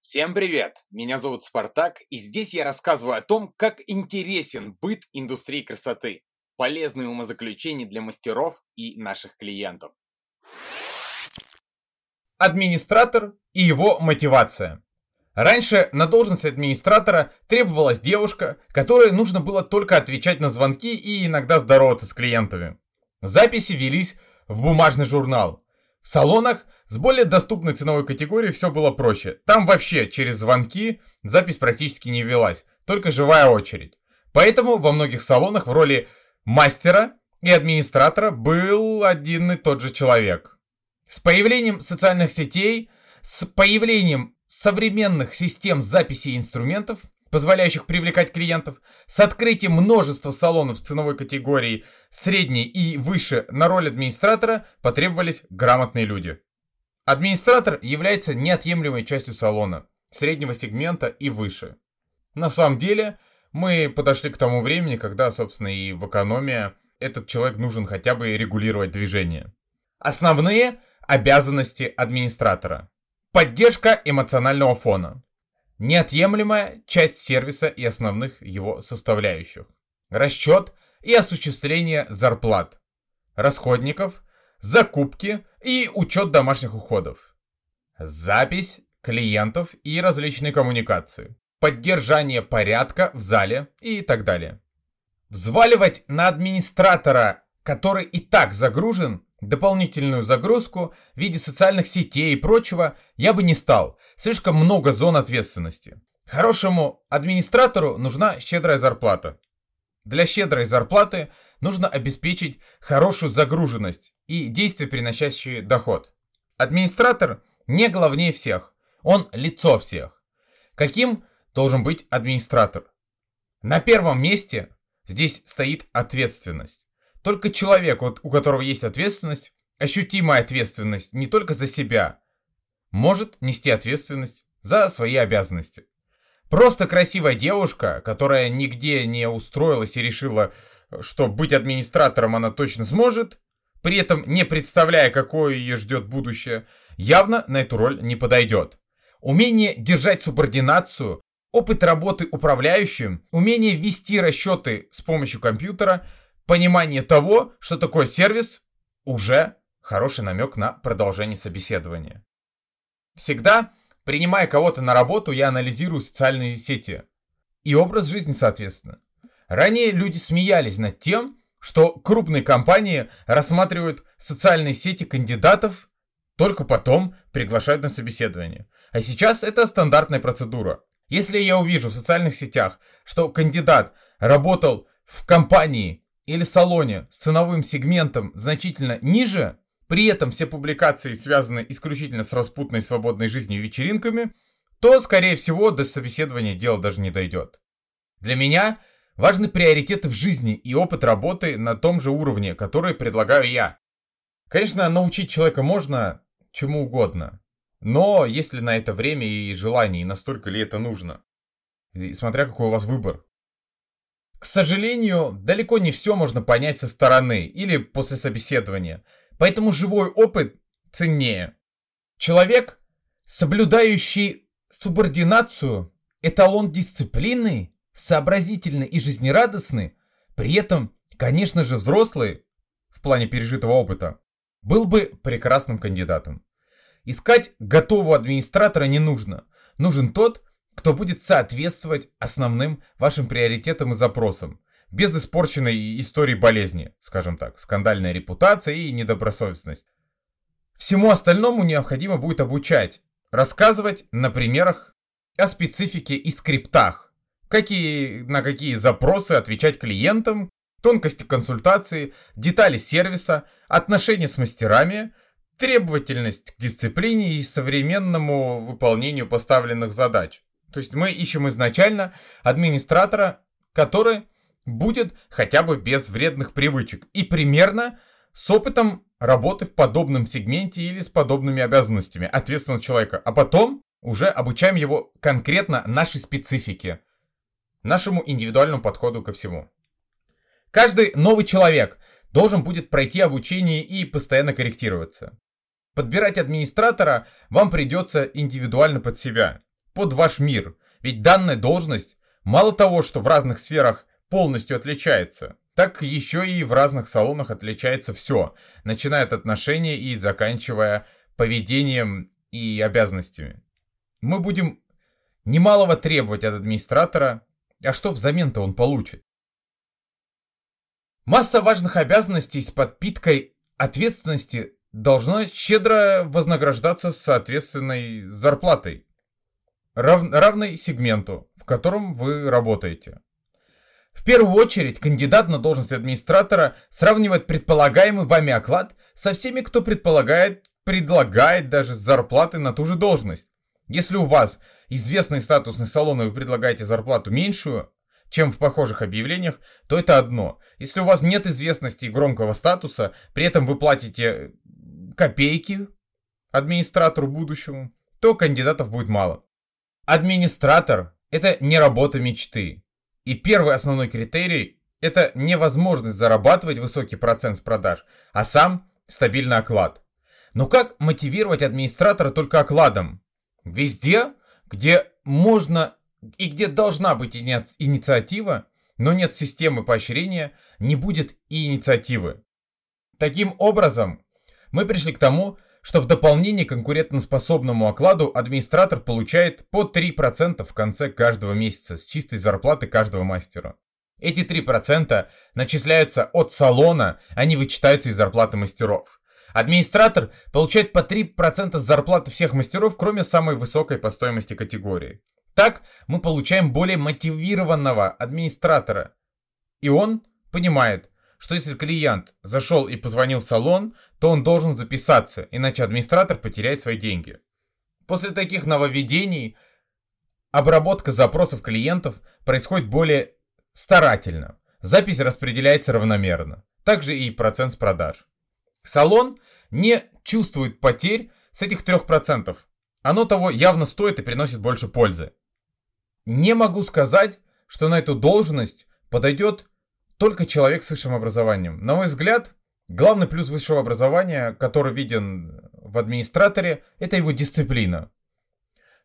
Всем привет! Меня зовут Спартак, и здесь я рассказываю о том, как интересен быт индустрии красоты, полезные умозаключения для мастеров и наших клиентов. Администратор и его мотивация. Раньше на должность администратора требовалась девушка, которой нужно было только отвечать на звонки и иногда здороваться с клиентами. Записи велись в бумажный журнал, в салонах с более доступной ценовой категорией все было проще. Там вообще через звонки запись практически не велась, только живая очередь. Поэтому во многих салонах в роли мастера и администратора был один и тот же человек. С появлением социальных сетей, с появлением современных систем записи инструментов, позволяющих привлекать клиентов, с открытием множества салонов с ценовой категории средней и выше на роль администратора потребовались грамотные люди. Администратор является неотъемлемой частью салона, среднего сегмента и выше. На самом деле, мы подошли к тому времени, когда, собственно, и в экономии этот человек нужен хотя бы регулировать движение. Основные обязанности администратора. Поддержка эмоционального фона неотъемлемая часть сервиса и основных его составляющих. Расчет и осуществление зарплат, расходников, закупки и учет домашних уходов. Запись клиентов и различные коммуникации. Поддержание порядка в зале и так далее. Взваливать на администратора, который и так загружен, дополнительную загрузку в виде социальных сетей и прочего я бы не стал. Слишком много зон ответственности. Хорошему администратору нужна щедрая зарплата. Для щедрой зарплаты нужно обеспечить хорошую загруженность и действия, приносящие доход. Администратор не главнее всех, он лицо всех. Каким должен быть администратор? На первом месте здесь стоит ответственность. Только человек, вот, у которого есть ответственность, ощутимая ответственность не только за себя, может нести ответственность за свои обязанности. Просто красивая девушка, которая нигде не устроилась и решила, что быть администратором она точно сможет, при этом не представляя, какое ее ждет будущее, явно на эту роль не подойдет. Умение держать субординацию, опыт работы управляющим, умение вести расчеты с помощью компьютера – понимание того, что такое сервис, уже хороший намек на продолжение собеседования. Всегда, принимая кого-то на работу, я анализирую социальные сети. И образ жизни, соответственно. Ранее люди смеялись над тем, что крупные компании рассматривают социальные сети кандидатов, только потом приглашают на собеседование. А сейчас это стандартная процедура. Если я увижу в социальных сетях, что кандидат работал в компании или салоне с ценовым сегментом значительно ниже, при этом все публикации связаны исключительно с распутной свободной жизнью и вечеринками, то, скорее всего, до собеседования дело даже не дойдет. Для меня важны приоритеты в жизни и опыт работы на том же уровне, который предлагаю я. Конечно, научить человека можно чему угодно, но если на это время и желание, и настолько ли это нужно, и смотря какой у вас выбор. К сожалению, далеко не все можно понять со стороны или после собеседования, поэтому живой опыт ценнее. Человек, соблюдающий субординацию, эталон дисциплины, сообразительный и жизнерадостный, при этом, конечно же, взрослый в плане пережитого опыта, был бы прекрасным кандидатом. Искать готового администратора не нужно. Нужен тот, кто будет соответствовать основным вашим приоритетам и запросам, без испорченной истории болезни, скажем так, скандальная репутация и недобросовестность. Всему остальному необходимо будет обучать, рассказывать на примерах о специфике и скриптах, какие, на какие запросы отвечать клиентам, тонкости консультации, детали сервиса, отношения с мастерами, требовательность к дисциплине и современному выполнению поставленных задач. То есть мы ищем изначально администратора, который будет хотя бы без вредных привычек и примерно с опытом работы в подобном сегменте или с подобными обязанностями ответственного человека. А потом уже обучаем его конкретно нашей специфике. нашему индивидуальному подходу ко всему. Каждый новый человек должен будет пройти обучение и постоянно корректироваться. Подбирать администратора вам придется индивидуально под себя, под ваш мир, ведь данная должность мало того, что в разных сферах полностью отличается, так еще и в разных салонах отличается все, начиная от отношений и заканчивая поведением и обязанностями. Мы будем немалого требовать от администратора, а что взамен-то он получит? Масса важных обязанностей с подпиткой ответственности должна щедро вознаграждаться соответственной зарплатой, рав, равной сегменту, в котором вы работаете. В первую очередь, кандидат на должность администратора сравнивает предполагаемый вами оклад со всеми, кто предполагает, предлагает даже зарплаты на ту же должность. Если у вас известный статусный салон и вы предлагаете зарплату меньшую, чем в похожих объявлениях, то это одно. Если у вас нет известности и громкого статуса, при этом вы платите копейки администратору будущему, то кандидатов будет мало. Администратор – это не работа мечты. И первый основной критерий – это невозможность зарабатывать высокий процент с продаж, а сам стабильный оклад. Но как мотивировать администратора только окладом? Везде, где можно и где должна быть инициатива, но нет системы поощрения, не будет и инициативы. Таким образом, мы пришли к тому, что в дополнение к конкурентоспособному окладу администратор получает по 3% в конце каждого месяца с чистой зарплаты каждого мастера. Эти 3% начисляются от салона, не вычитаются из зарплаты мастеров. Администратор получает по 3% с зарплаты всех мастеров, кроме самой высокой по стоимости категории. Так мы получаем более мотивированного администратора. И он понимает, что если клиент зашел и позвонил в салон, то он должен записаться, иначе администратор потеряет свои деньги. После таких нововведений обработка запросов клиентов происходит более старательно. Запись распределяется равномерно. Также и процент с продаж. Салон не чувствует потерь с этих 3%. Оно того явно стоит и приносит больше пользы. Не могу сказать, что на эту должность подойдет только человек с высшим образованием. На мой взгляд, главный плюс высшего образования, который виден в администраторе, это его дисциплина.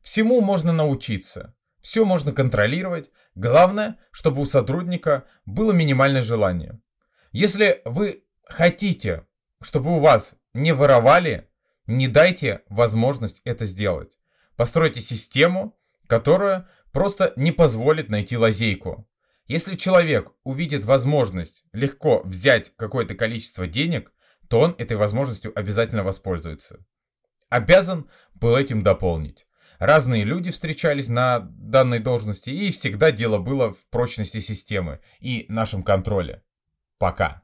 Всему можно научиться, все можно контролировать. Главное, чтобы у сотрудника было минимальное желание. Если вы хотите, чтобы у вас не воровали, не дайте возможность это сделать. Постройте систему, которая просто не позволит найти лазейку. Если человек увидит возможность легко взять какое-то количество денег, то он этой возможностью обязательно воспользуется. Обязан был этим дополнить. Разные люди встречались на данной должности, и всегда дело было в прочности системы и нашем контроле. Пока.